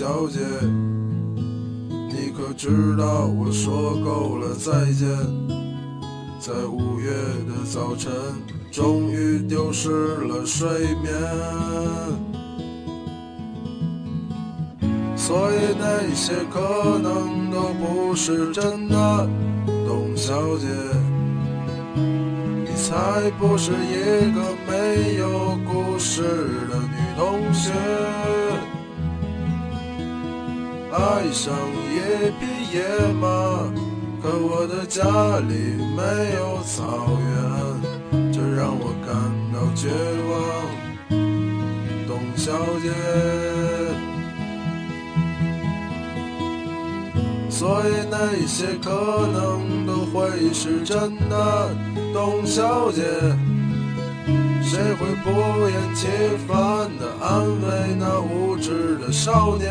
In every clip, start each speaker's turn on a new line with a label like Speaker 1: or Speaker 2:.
Speaker 1: 小姐，你可知道我说够了再见，在五月的早晨，终于丢失了睡眠。所以那些可能都不是真的，董小姐，你才不是一个没有故事的女同学。爱上一匹野马，可我的家里没有草原，这让我感到绝望，董小姐。所以那些可能都会是真的，董小姐，谁会不厌其烦地安慰那无知的少年？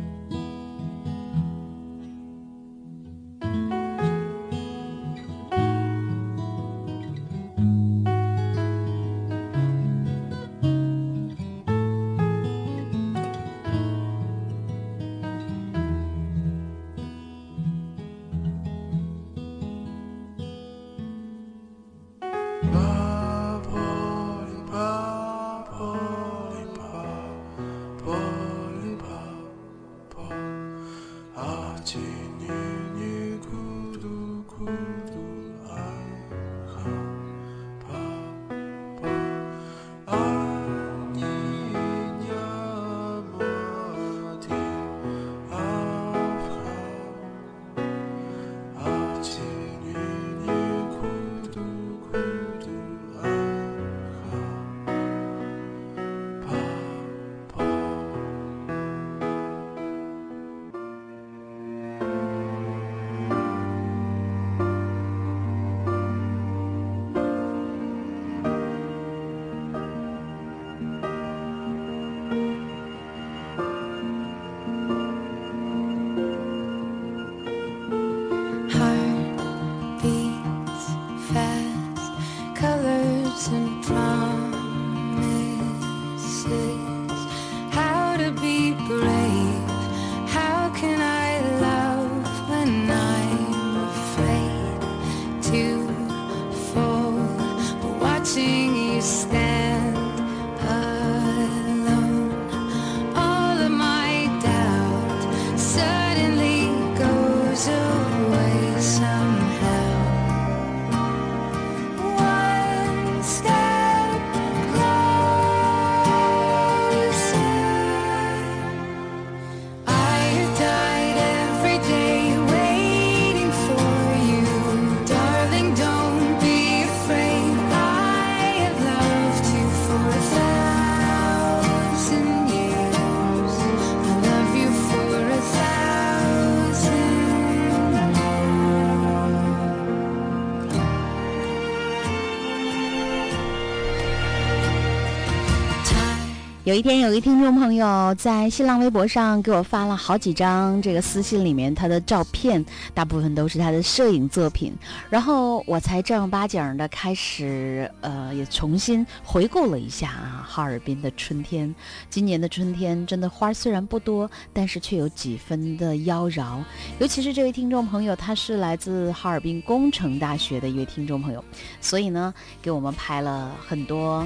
Speaker 2: 有一天，有一听众朋友在新浪微博上给我发了好几张这个私信里面他的照片，大部分都是他的摄影作品。然后我才正儿八经的开始，呃，也重新回顾了一下啊，哈尔滨的春天。今年的春天真的花虽然不多，但是却有几分的妖娆。尤其是这位听众朋友，他是来自哈尔滨工程大学的一位听众朋友，所以呢，给我们拍了很多。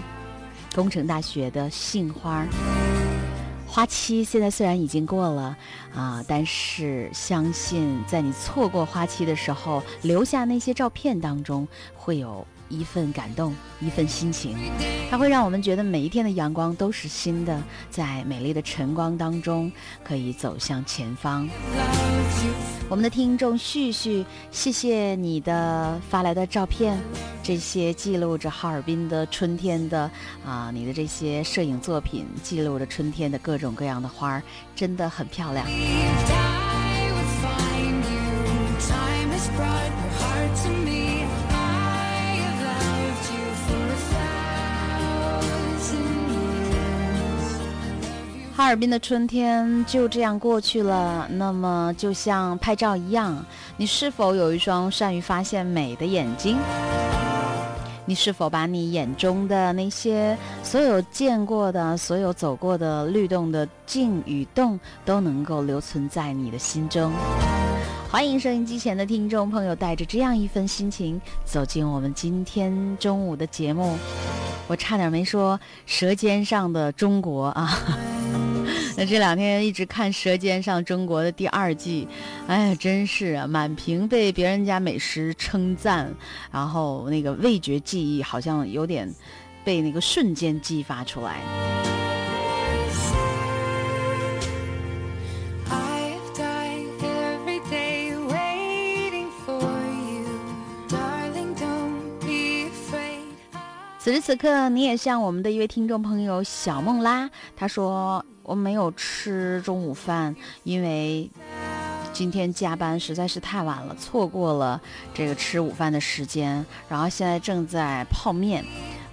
Speaker 2: 工程大学的杏花花期现在虽然已经过了啊，但是相信在你错过花期的时候，留下那些照片当中，会有一份感动，一份心情，它会让我们觉得每一天的阳光都是新的，在美丽的晨光当中可以走向前方。我们的听众旭旭，谢谢你的发来的照片，这些记录着哈尔滨的春天的啊，你的这些摄影作品记录着春天的各种各样的花儿，真的很漂亮。哈尔滨的春天就这样过去了。那么，就像拍照一样，你是否有一双善于发现美的眼睛？你是否把你眼中的那些所有见过的、所有走过的律动的静与动，都能够留存在你的心中？欢迎收音机前的听众朋友，带着这样一份心情走进我们今天中午的节目。我差点没说《舌尖上的中国》啊。那这两天一直看《舌尖上中国》的第二季，哎呀，真是啊，满屏被别人家美食称赞，然后那个味觉记忆好像有点被那个瞬间激发出来。此时此刻，你也像我们的一位听众朋友小梦拉，他说我没有吃中午饭，因为今天加班实在是太晚了，错过了这个吃午饭的时间。然后现在正在泡面，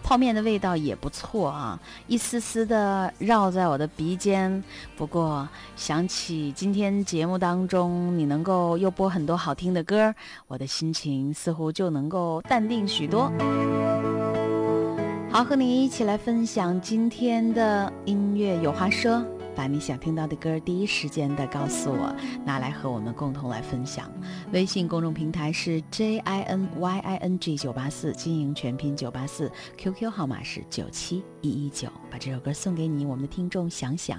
Speaker 2: 泡面的味道也不错啊，一丝丝的绕在我的鼻尖。不过想起今天节目当中你能够又播很多好听的歌，我的心情似乎就能够淡定许多。好，和你一起来分享今天的音乐有话说，把你想听到的歌第一时间的告诉我，拿来和我们共同来分享。微信公众平台是 J I N Y I N G 九八四，经营全拼九八四，QQ 号码是九七一一九。把这首歌送给你，我们的听众想想。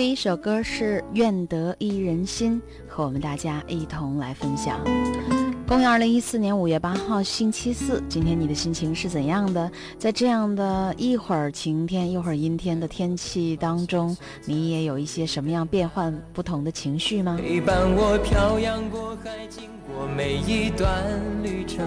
Speaker 2: 第一首歌是《愿得一人心》，和我们大家一同来分享。公元二零一四年五月八号，星期四，今天你的心情是怎样的？在这样的一会儿晴天，一会儿阴天的天气当中，你也有一些什么样变换不同的情绪吗？
Speaker 3: 陪伴我漂洋过海，经过每一段旅程。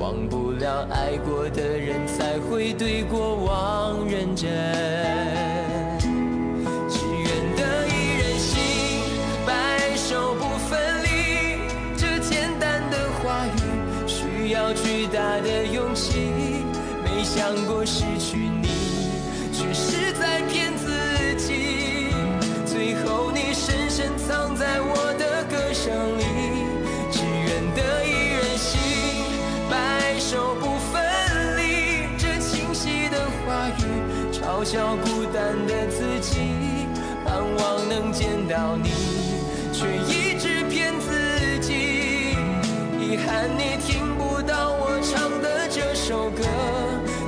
Speaker 3: 忘不了爱过的人，才会对过往认真。只愿得一人心，白首不分离。这简单的话语，需要巨大的勇气。没想过失去你，却是在骗到你，却一直骗自己。遗憾你听不到我唱的这首歌，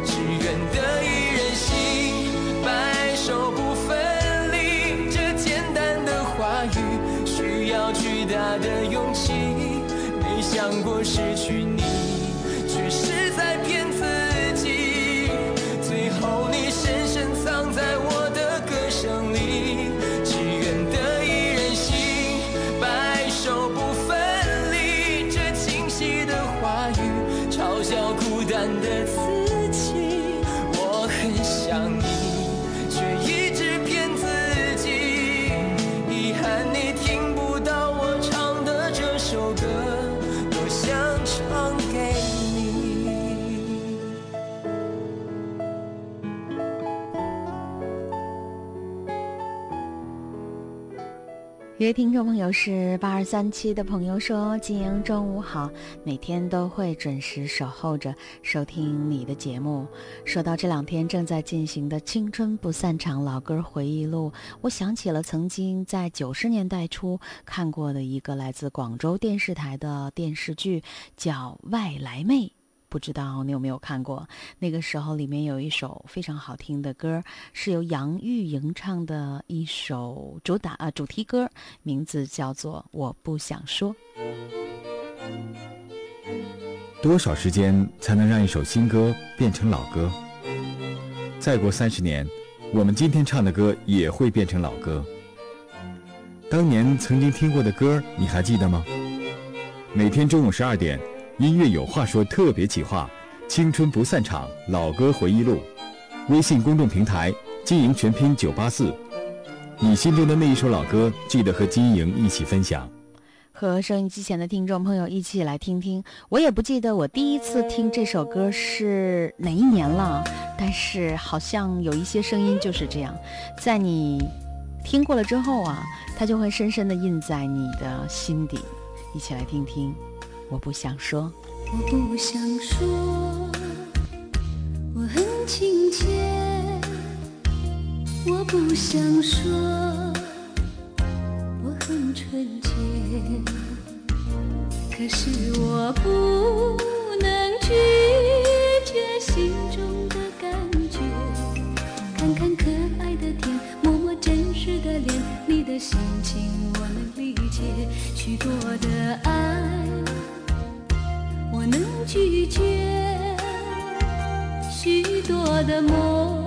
Speaker 3: 只愿得一人心，白首不分离。这简单的话语，需要巨大的勇气。没想过失去一
Speaker 2: 位听众朋友是八二三七的朋友说：“金莹中午好，每天都会准时守候着收听你的节目。说到这两天正在进行的《青春不散场》老歌回忆录，我想起了曾经在九十年代初看过的一个来自广州电视台的电视剧，叫《外来妹》。”不知道你有没有看过？那个时候里面有一首非常好听的歌，是由杨钰莹唱的一首主打啊主题歌，名字叫做《我不想说》。
Speaker 4: 多少时间才能让一首新歌变成老歌？再过三十年，我们今天唱的歌也会变成老歌。当年曾经听过的歌，你还记得吗？每天中午十二点。音乐有话说特别企划，青春不散场老歌回忆录，微信公众平台金莹全拼九八四，你心中的那一首老歌，记得和金莹一起分享。
Speaker 2: 和收音机前的听众朋友一起来听听，我也不记得我第一次听这首歌是哪一年了，但是好像有一些声音就是这样，在你听过了之后啊，它就会深深的印在你的心底。一起来听听。我不想说，
Speaker 5: 我不想说，我很亲切。我不想说，我很纯洁。可是我不能拒绝心中的感觉。看看可爱的天，摸摸真实的脸，你的心情我能理解。许多的爱。我能拒绝许多的梦，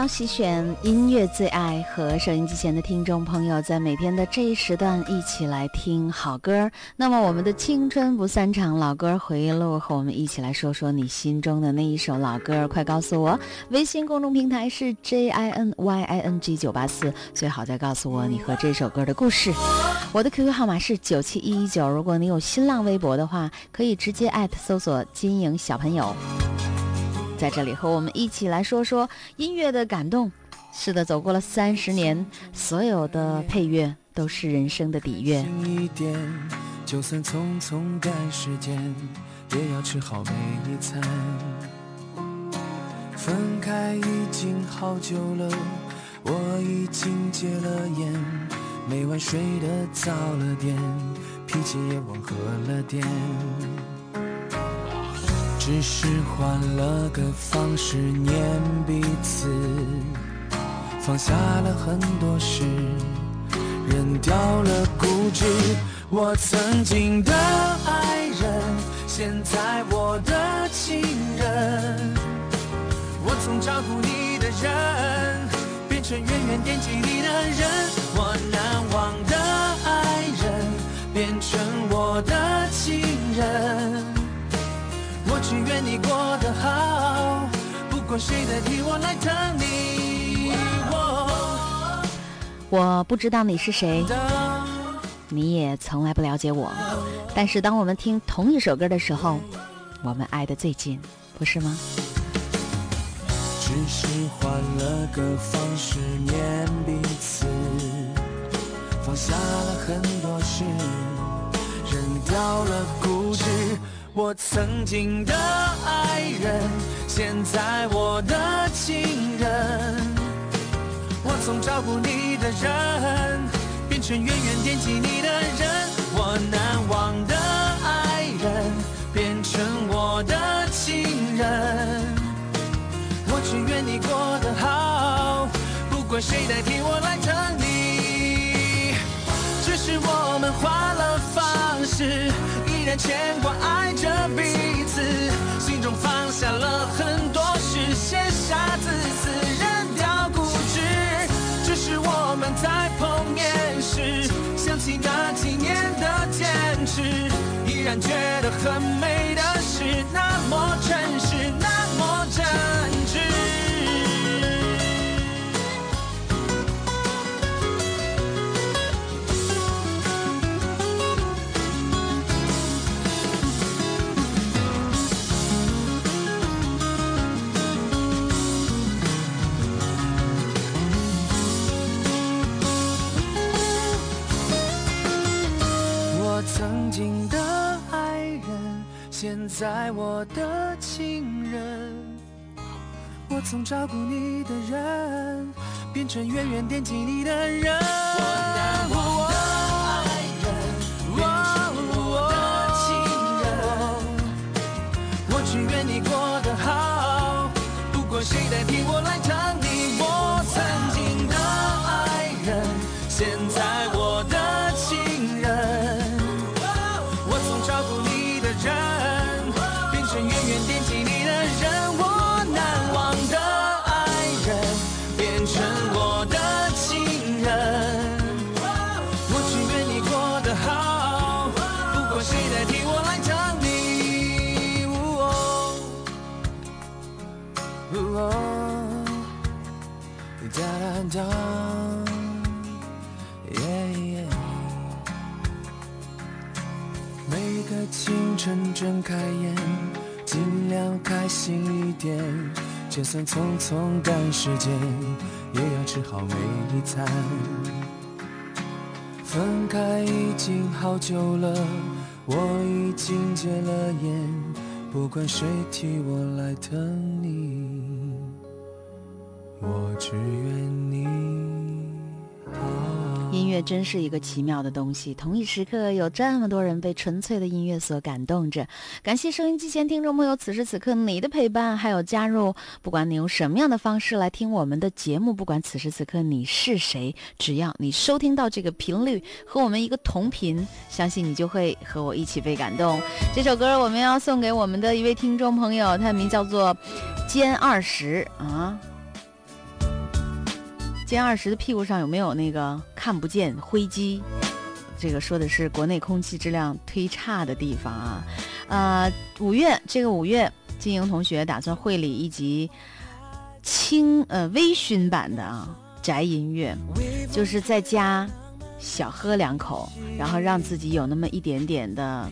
Speaker 2: 挑细选音乐最爱和收音机前的听众朋友，在每天的这一时段一起来听好歌。那么，我们的青春不散场老歌回忆录，和我们一起来说说你心中的那一首老歌。快告诉我，微信公众平台是 J I N Y I N G 九八四，最好再告诉我你和这首歌的故事。我的 QQ 号码是九七一一九，如果你有新浪微博的话，可以直接艾特搜索“金莹小朋友”。在这里和我们一起来说说音乐的感动。是的，走过了三十年，所有的配乐都是人生的底乐。
Speaker 6: 近一点，就算匆匆赶时间，也要吃好每一餐。分开已经好久了，我已经戒了烟，每晚睡得早了点，脾气也温和了点。只是换了个方式念彼此，放下了很多事。扔掉了固执。我曾经的爱人，现在我的情人。我从照顾你的人，变成远远惦记你的人。我难忘的爱人，变成我的情人。我只愿你过得好，不管谁代替我来疼你。我
Speaker 2: 不知道你是谁，你也从来不了解我，但是当我们听同一首歌的时候，我们爱得最近，不是吗？
Speaker 6: 只是换了个方式念彼此，放下了很多事，扔掉了固执。我曾经的爱人，现在我的情人。我从照顾你的人，变成远远惦记你的人。我难忘的爱人，变成我的情人。我只愿你过得好，不管谁代替我来疼你。只是我们换了方式，依然牵挂爱着彼此，心中放下了很多事，卸下自私，扔掉固执。只是我们在碰面时，想起那几年的坚持，依然觉得很美的事，那么现
Speaker 7: 在我的情人，我从照顾你的人，变成远远惦记你的人。我难忘的爱人，变成我的情人。我只愿你过得好，不管谁代替我来疼你。我曾经的爱人，现睁开眼，尽量开心一点。就算匆匆赶时间，也要吃好每一餐。分开已经好久了，我已经戒了烟，不管谁替我来疼你，我只愿你。
Speaker 2: 音乐真是一个奇妙的东西，同一时刻有这么多人被纯粹的音乐所感动着。感谢收音机前听众朋友此时此刻你的陪伴，还有加入。不管你用什么样的方式来听我们的节目，不管此时此刻你是谁，只要你收听到这个频率和我们一个同频，相信你就会和我一起被感动。这首歌我们要送给我们的一位听众朋友，他的名叫做歼二十啊。歼二十的屁股上有没有那个看不见灰机？这个说的是国内空气质量忒差的地方啊。呃，五月这个五月，金莹同学打算会理一集轻呃微醺版的啊宅音乐，就是在家小喝两口，然后让自己有那么一点点的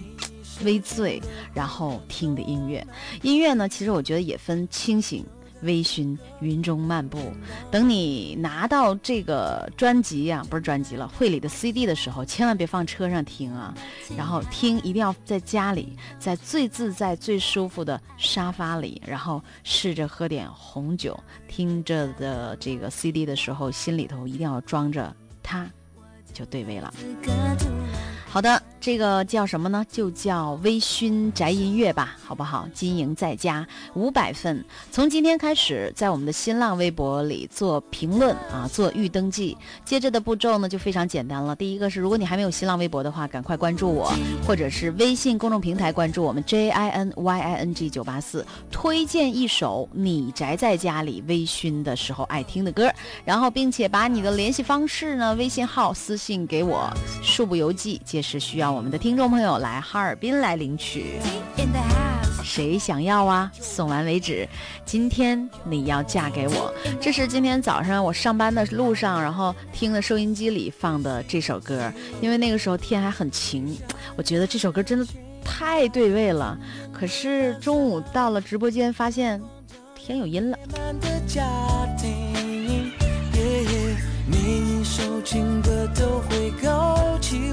Speaker 2: 微醉，然后听的音乐。音乐呢，其实我觉得也分清醒。微醺，云中漫步。等你拿到这个专辑呀、不是专辑了，会里的 CD 的时候，千万别放车上听啊。然后听一定要在家里，在最自在、最舒服的沙发里，然后试着喝点红酒，听着的这个 CD 的时候，心里头一定要装着它，就对味了。好的，这个叫什么呢？就叫微醺宅音乐吧，好不好？金莹在家五百份，从今天开始，在我们的新浪微博里做评论啊，做预登记。接着的步骤呢，就非常简单了。第一个是，如果你还没有新浪微博的话，赶快关注我，或者是微信公众平台关注我们 J I N Y I N G 九八四，推荐一首你宅在家里微醺的时候爱听的歌，然后并且把你的联系方式呢、微信号私信给我，恕不邮寄。也是需要我们的听众朋友来哈尔滨来领取。谁想要啊？送完为止。今天你要嫁给我，这是今天早上我上班的路上，然后听的收音机里放的这首歌。因为那个时候天还很晴，我觉得这首歌真的太对味了。可是中午到了直播间，发现天有阴了。
Speaker 7: 的家庭，夜夜每一首情歌都会勾起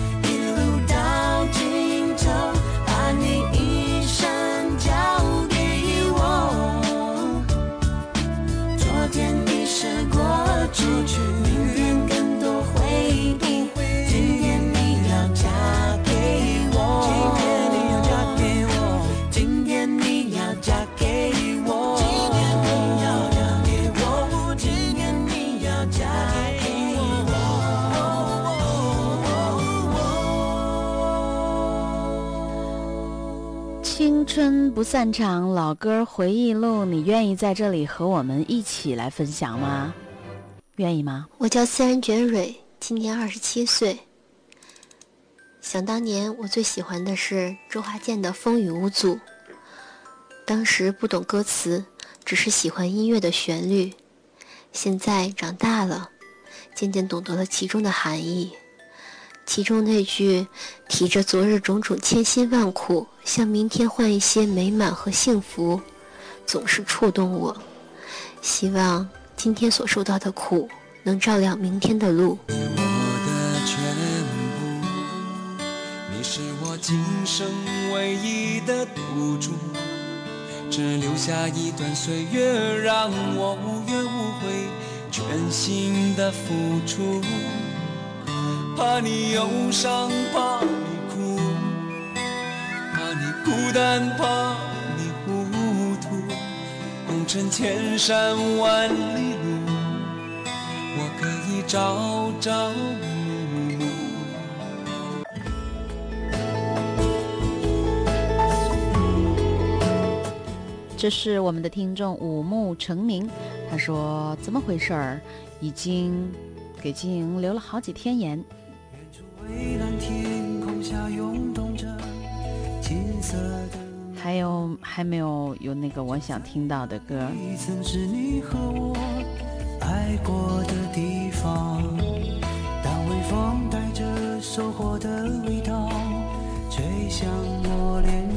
Speaker 2: 不散场，老歌回忆录，你愿意在这里和我们一起来分享吗？愿意吗？
Speaker 8: 我叫思然卷蕊，今年二十七岁。想当年，我最喜欢的是周华健的《风雨无阻》。当时不懂歌词，只是喜欢音乐的旋律。现在长大了，渐渐懂得了其中的含义。其中那句“提着昨日种种千辛万苦，向明天换一些美满和幸福”，总是触动我。希望今天所受到的苦，能照亮明天的路。
Speaker 9: 我的全部，你是我今生唯一的赌注，只留下一段岁月，让我无怨无悔，全心的付出。怕你忧伤，怕你哭，怕你孤单，怕你糊涂，红尘千山万里路。我可以朝朝暮暮。
Speaker 2: 这是我们的听众五木成名，他说怎么回事儿？已经给金莹留了好几天言。还没有有那个我想听到的歌，
Speaker 9: 你，曾是你和我爱过的地方。当微风带着收获的味道吹向我脸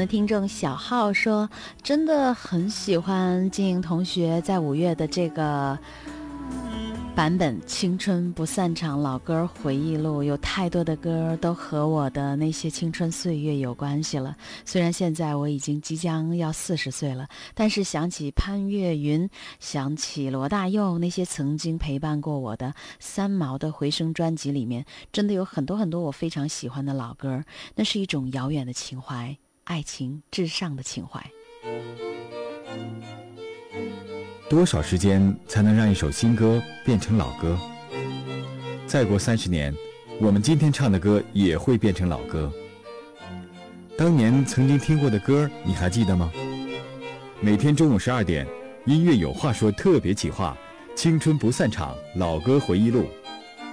Speaker 2: 们的听众小浩说，真的很喜欢金莹同学在五月的这个版本《青春不散场》老歌回忆录，有太多的歌都和我的那些青春岁月有关系了。虽然现在我已经即将要四十岁了，但是想起潘越云，想起罗大佑那些曾经陪伴过我的三毛的回声专辑里面，真的有很多很多我非常喜欢的老歌，那是一种遥远的情怀。爱情至上的情怀。
Speaker 4: 多少时间才能让一首新歌变成老歌？再过三十年，我们今天唱的歌也会变成老歌。当年曾经听过的歌，你还记得吗？每天中午十二点，音乐有话说特别企划《青春不散场》老歌回忆录，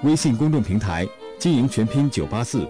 Speaker 4: 微信公众平台经营全拼九八四。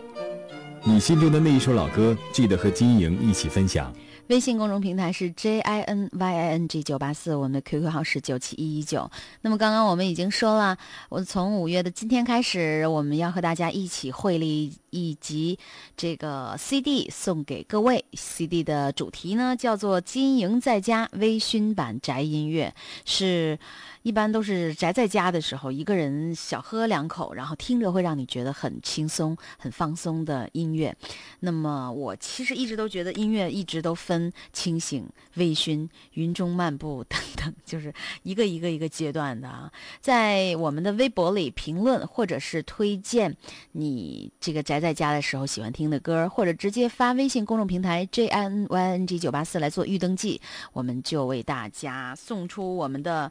Speaker 4: 你心中的那一首老歌，记得和金莹一起分享。
Speaker 2: 微信公众平台是 J I N Y I N G 九八四，我们的 QQ 号是九七一一九。那么刚刚我们已经说了，我从五月的今天开始，我们要和大家一起会立一集这个 CD 送给各位。CD 的主题呢叫做《金莹在家微醺版宅音乐》，是。一般都是宅在家的时候，一个人小喝两口，然后听着会让你觉得很轻松、很放松的音乐。那么我其实一直都觉得音乐一直都分清醒、微醺、云中漫步 等等，就是一个一个一个阶段的啊。在我们的微博里评论，或者是推荐你这个宅在家的时候喜欢听的歌，或者直接发微信公众平台 j i n y n g 九八四来做预登记，我们就为大家送出我们的。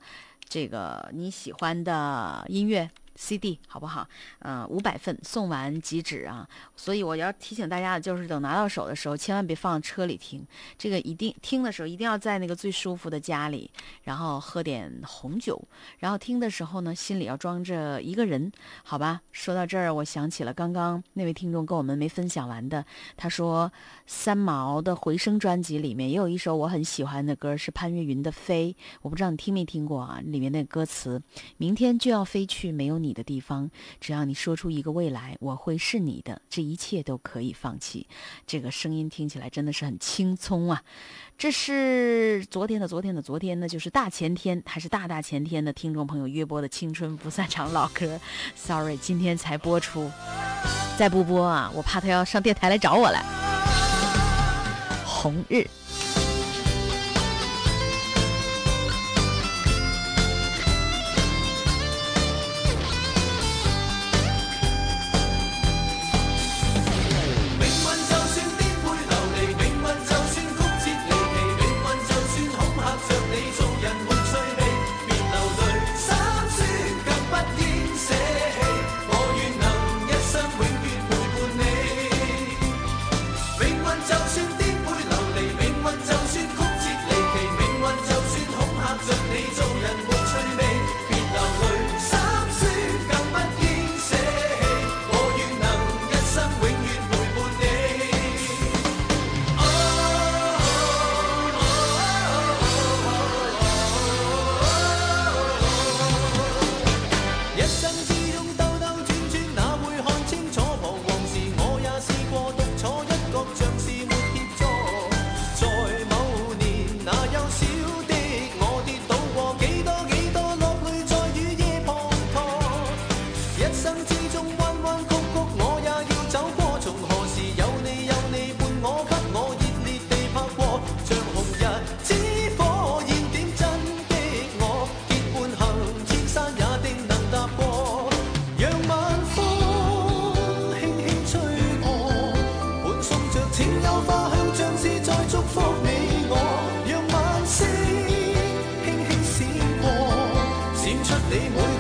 Speaker 2: 这个你喜欢的音乐。CD 好不好？嗯，五百份送完即止啊！所以我要提醒大家的就是，等拿到手的时候，千万别放车里听。这个一定听的时候，一定要在那个最舒服的家里，然后喝点红酒，然后听的时候呢，心里要装着一个人，好吧？说到这儿，我想起了刚刚那位听众跟我们没分享完的，他说三毛的回声专辑里面也有一首我很喜欢的歌，是潘越云的《飞》，我不知道你听没听过啊？里面那歌词：明天就要飞去，没有你。你的地方，只要你说出一个未来，我会是你的，这一切都可以放弃。这个声音听起来真的是很轻松啊！这是昨天的昨天的昨天呢，就是大前天还是大大前天的听众朋友约播的青春不散场老歌。Sorry，今天才播出，再不播啊，我怕他要上电台来找我来。红日。
Speaker 10: 你每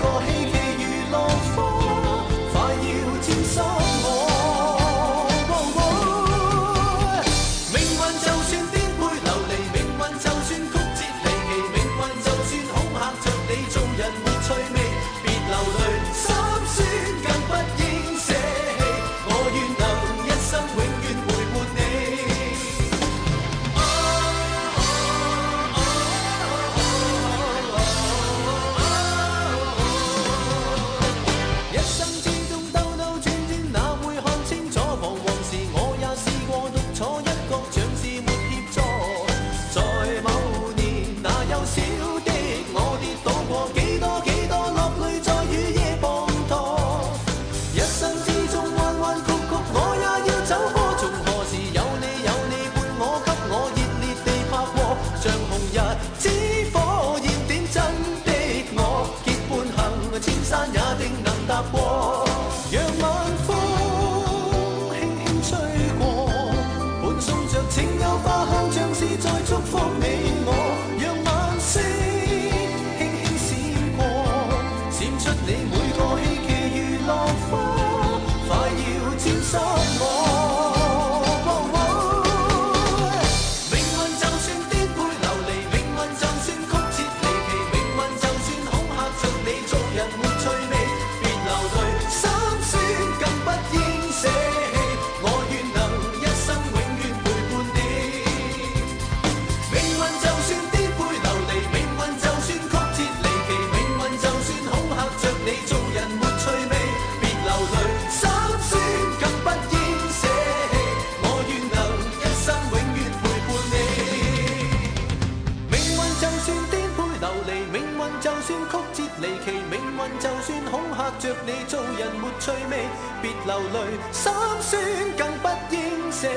Speaker 10: 拍着你，做人没趣味，别流泪，心酸更不应舍弃，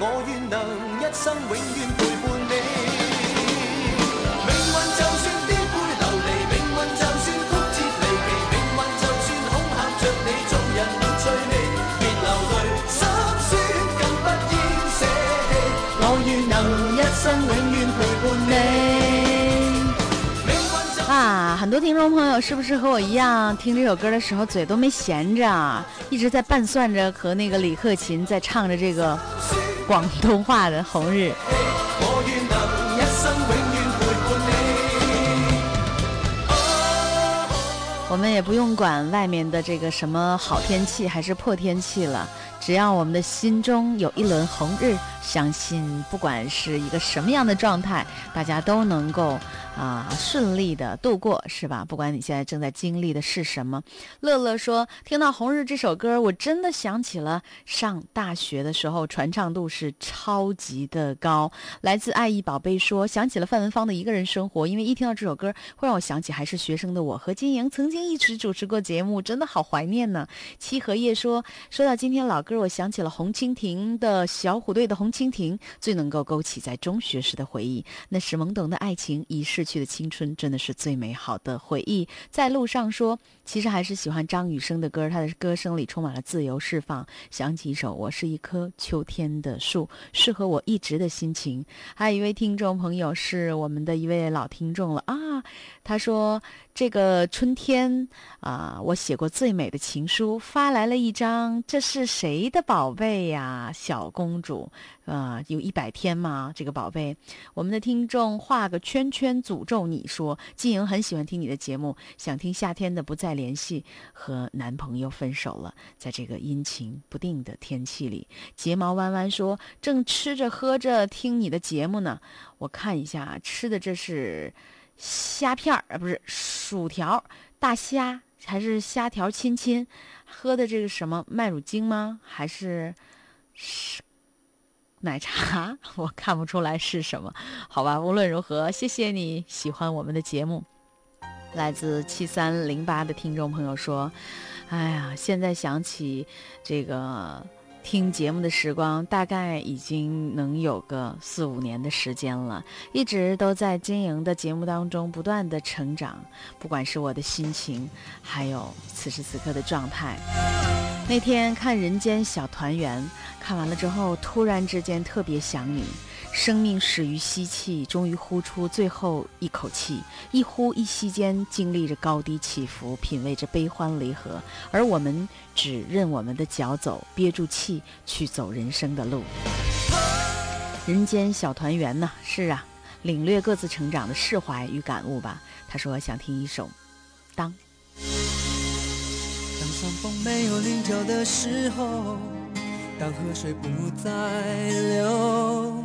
Speaker 10: 我愿能一生永远陪伴。
Speaker 2: 多听众朋友是不是和我一样，听这首歌的时候嘴都没闲着啊，一直在伴算着和那个李克勤在唱着这个广东话的《红日》。
Speaker 10: 我
Speaker 2: 们也不用管外面的这个什么好天气还是破天气了，只要我们的心中有一轮红日，相信不管是一个什么样的状态，大家都能够啊顺利的度过，是吧？不管你现在正在经历的是什么。乐乐说，听到《红日》这首歌，我真的想起了上大学的时候，传唱度是超级的高。来自爱意宝贝说，想起了范文芳的《一个人生活》，因为一听到这首歌，会让我想起还是学生的我和金莹曾经一起主持过节目，真的好怀念呢。七荷叶说，说到今天老歌，我想起了红蜻蜓的小虎队的红蜻蜓，最能够勾起在中学时的回忆，那是懵懂的爱情，已逝去的青春，真的是最美好的回忆。在路上说，其实还是喜欢张雨生的歌，他的歌声里充满了自由释放。想起一首《我是一棵秋天的树》，适合我一直的心情。还有一位听众朋友是我们的一位老听众了啊，他说这个春天啊，我写过最美的情书，发来了一张，这是谁的宝贝呀？小公主啊，有一百天吗？这个宝贝，我们的听众画个圈圈诅咒你说，静莹很喜欢听你的节目，想听夏天的不再联系，和男朋友分手了，在这个阴晴不定的天气里，睫毛弯弯说，正吃着喝着听你的节目呢，我看一下吃的这是虾片儿啊，不是薯条，大虾还是虾条亲亲？喝的这个什么麦乳精吗？还是是奶茶？我看不出来是什么。好吧，无论如何，谢谢你喜欢我们的节目。来自七三零八的听众朋友说：“哎呀，现在想起这个听节目的时光，大概已经能有个四五年的时间了，一直都在经营的节目当中不断的成长，不管是我的心情，还有此时此刻的状态。那天看《人间小团圆》，看完了之后，突然之间特别想你。生命始于吸气，终于呼出最后一口气，一呼一吸间经历着高低起伏，品味着悲欢离合，而我们只任我们的脚走，憋住气去走人生的路。人间小团圆呐，是啊，领略各自成长的释怀与感悟吧。他说想听一首《当》。
Speaker 10: 当山峰没有棱角的时候，当河水不再流，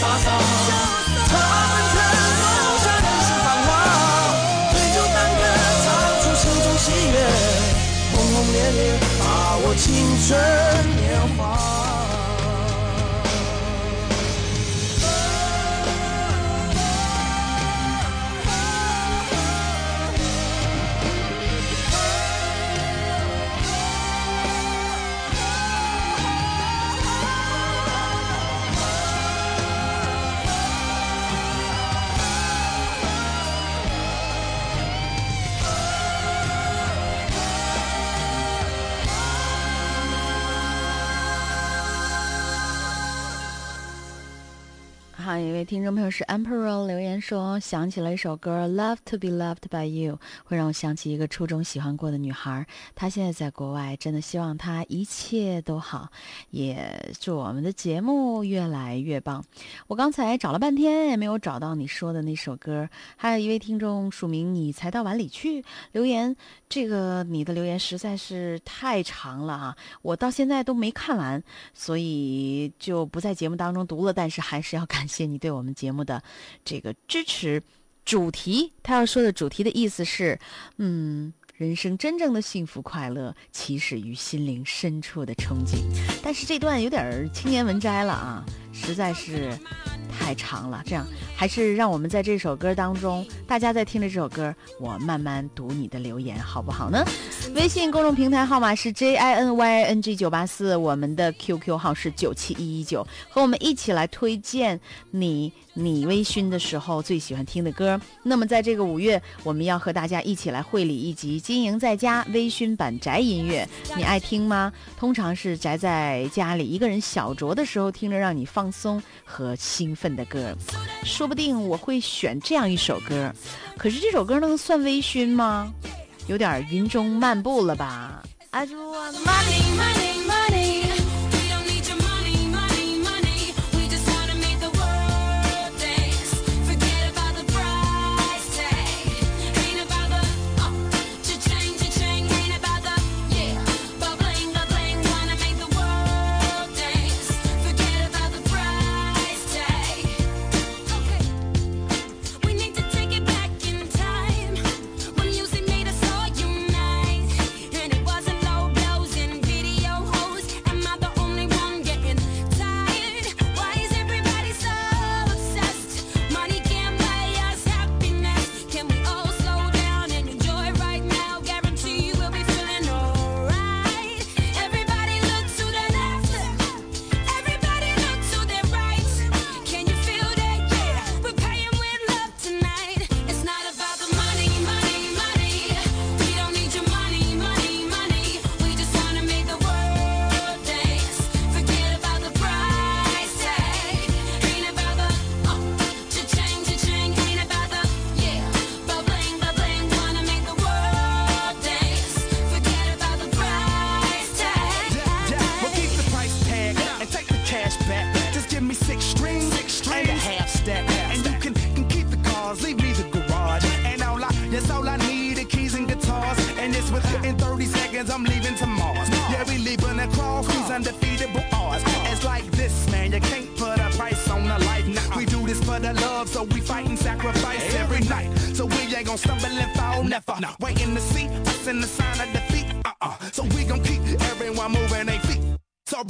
Speaker 6: 潇洒洒，策马奔腾，共享人世繁华。对酒当歌，唱出心中喜悦，轰轰烈烈，把握青春年华。
Speaker 2: 有一位听众朋友是 Emperor 留言说，想起了一首歌《Love to Be Loved by You》，会让我想起一个初中喜欢过的女孩，她现在在国外，真的希望她一切都好，也祝我们的节目越来越棒。我刚才找了半天也没有找到你说的那首歌，还有一位听众署名你才到碗里去留言，这个你的留言实在是太长了啊，我到现在都没看完，所以就不在节目当中读了，但是还是要感谢谢你对我们节目的这个支持。主题，他要说的主题的意思是，嗯。人生真正的幸福快乐，起始于心灵深处的憧憬。但是这段有点儿青年文摘了啊，实在是太长了。这样，还是让我们在这首歌当中，大家在听着这首歌，我慢慢读你的留言，好不好呢？微信公众平台号码是 J I N Y N G 九八四，我们的 QQ 号是九七一一九，和我们一起来推荐你你微醺的时候最喜欢听的歌。那么在这个五月，我们要和大家一起来会理一集《经营在家》微醺版宅音乐，你爱听吗？通常是宅在家里一个人小酌的时候听着让你放放松和兴奋的歌，说不定我会选这样一首歌。可是这首歌能算微醺吗？有点云中漫步了吧？I just want money, money, money.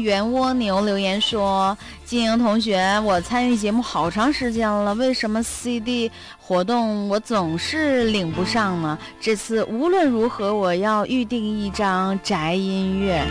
Speaker 2: 圆蜗牛留言说：“金莹同学，我参与节目好长时间了，为什么 CD 活动我总是领不上呢？这次无论如何，我要预定一张宅音乐。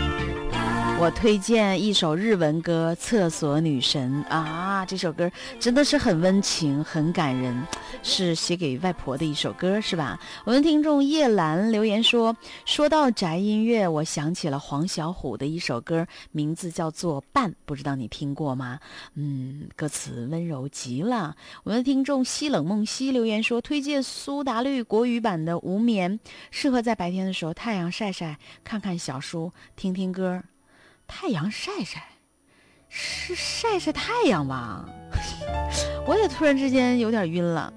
Speaker 2: 我推荐一首日文歌《厕所女神》啊，这首歌真的是很温情、很感人，是写给外婆的一首歌，是吧？我们听众叶兰留言说，说到宅音乐，我想起了黄小琥的一首歌，名字叫做《伴》，不知道你听过吗？嗯，歌词温柔极了。我们的听众西冷梦溪留言说，推荐苏打绿国语版的《无眠》，适合在白天的时候太阳晒晒，看看小书，听听歌。太阳晒晒，是晒晒太阳吧？我也突然之间有点晕了。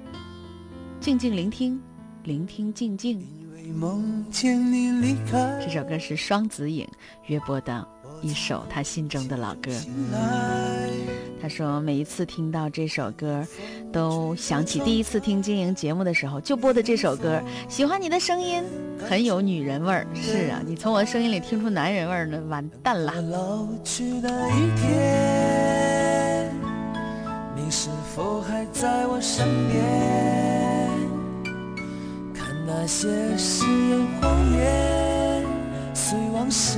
Speaker 2: 静静聆听，聆听静静。
Speaker 6: 梦见你离开
Speaker 2: 这首歌是双子影约播的一首他心中的老歌。他说每一次听到这首歌，都想起第一次听经营节目的时候就播的这首歌。喜欢你的声音，很有女人味儿。是啊，你从我的声音里听出男人味儿呢，完蛋了。
Speaker 6: 老去的一天，你是否还在我身边？看那些誓言谎言，随往事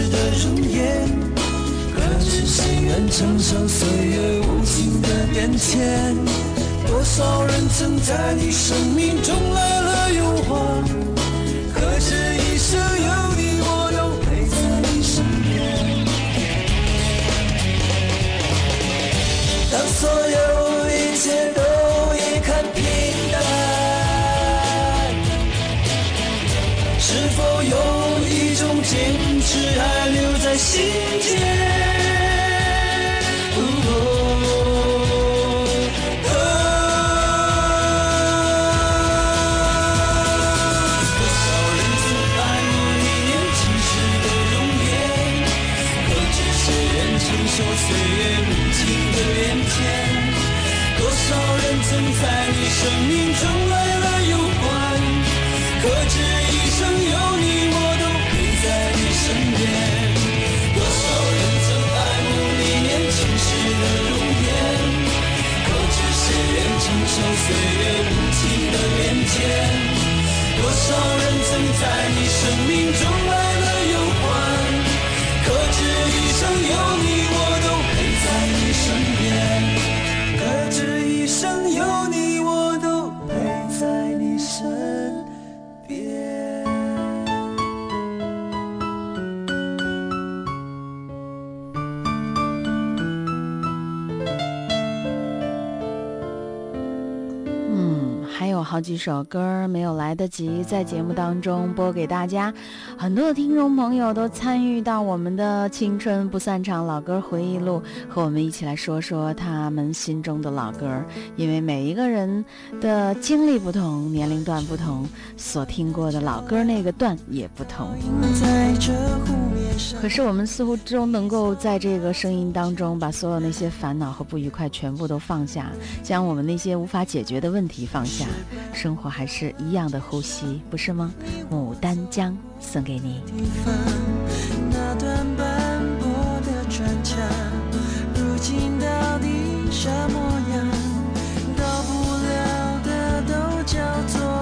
Speaker 6: 愿承受岁月无情的变迁？多少人曾在你生命中来了又还，可这一生有你，我都陪在你身边。当所有一切都已看平淡，是否有一种坚持还留在心多
Speaker 2: 好几首歌没有来得及在节目当中播给大家，很多的听众朋友都参与到我们的青春不散场老歌回忆录，和我们一起来说说他们心中的老歌。因为每一个人的经历不同，年龄段不同，所听过的老歌那个段也不同。
Speaker 11: 在这湖
Speaker 2: 可是我们似乎都能够在这个声音当中，把所有那些烦恼和不愉快全部都放下，将我们那些无法解决的问题放下，生活还是一样的呼吸，不是吗？牡丹江送给你。
Speaker 11: 那段斑驳的砖墙，如今到底啥模样？到不了的都叫做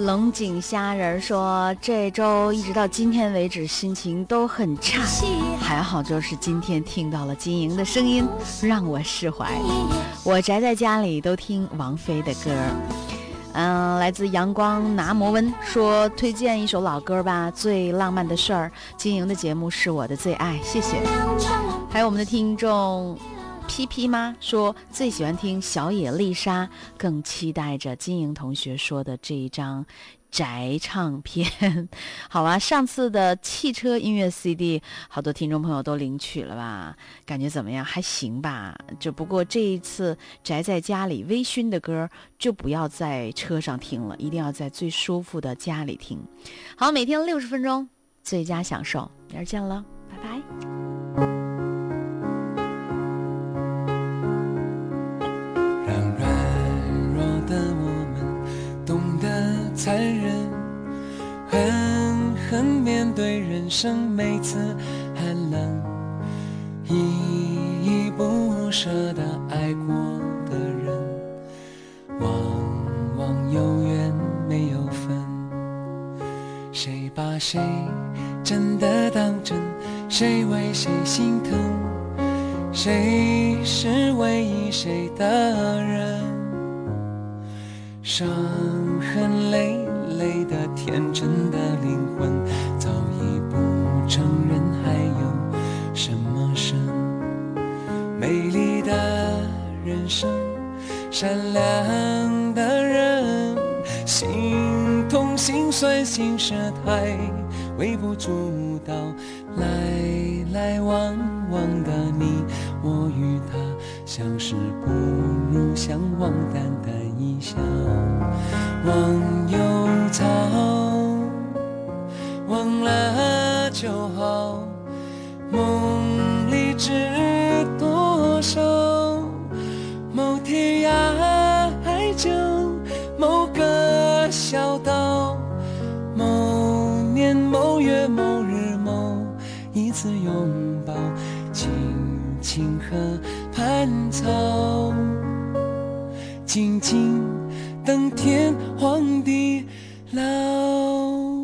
Speaker 11: 窗。
Speaker 2: 龙井虾仁儿说，这周一直到今天为止，心情都很差，还好就是今天听到了金莹的声音，让我释怀。我宅在家里都听王菲的歌儿。嗯，来自阳光拿摩温说推荐一首老歌吧，《最浪漫的事儿》。金莹的节目是我的最爱，谢谢。还有我们的听众 P P 吗？说最喜欢听小野丽莎，更期待着金莹同学说的这一张宅唱片。好吧，上次的汽车音乐 CD，好多听众朋友都领取了吧？感觉怎么样？还行吧。只不过这一次宅在家里微醺的歌，就不要在车上听了，一定要在最舒服的家里听。好，每天六十分钟，最佳享受。明儿见了，拜拜。
Speaker 3: 生每次寒冷。依依不舍的爱过的人，往往有缘没有分。谁把谁真的当真？谁为谁心疼？谁是唯一谁的人？伤痕累累的天真的灵魂，不承认还有什么神？美丽的人生，善良的人，心痛心酸心事太微不足道，来来往往的你我与他，相识不如相忘，淡淡一笑，忘忧草，忘了就好，梦里知多少，某天涯海角，某个小岛，某年某月某日某一次拥抱，青青河畔草，静静等天荒地老。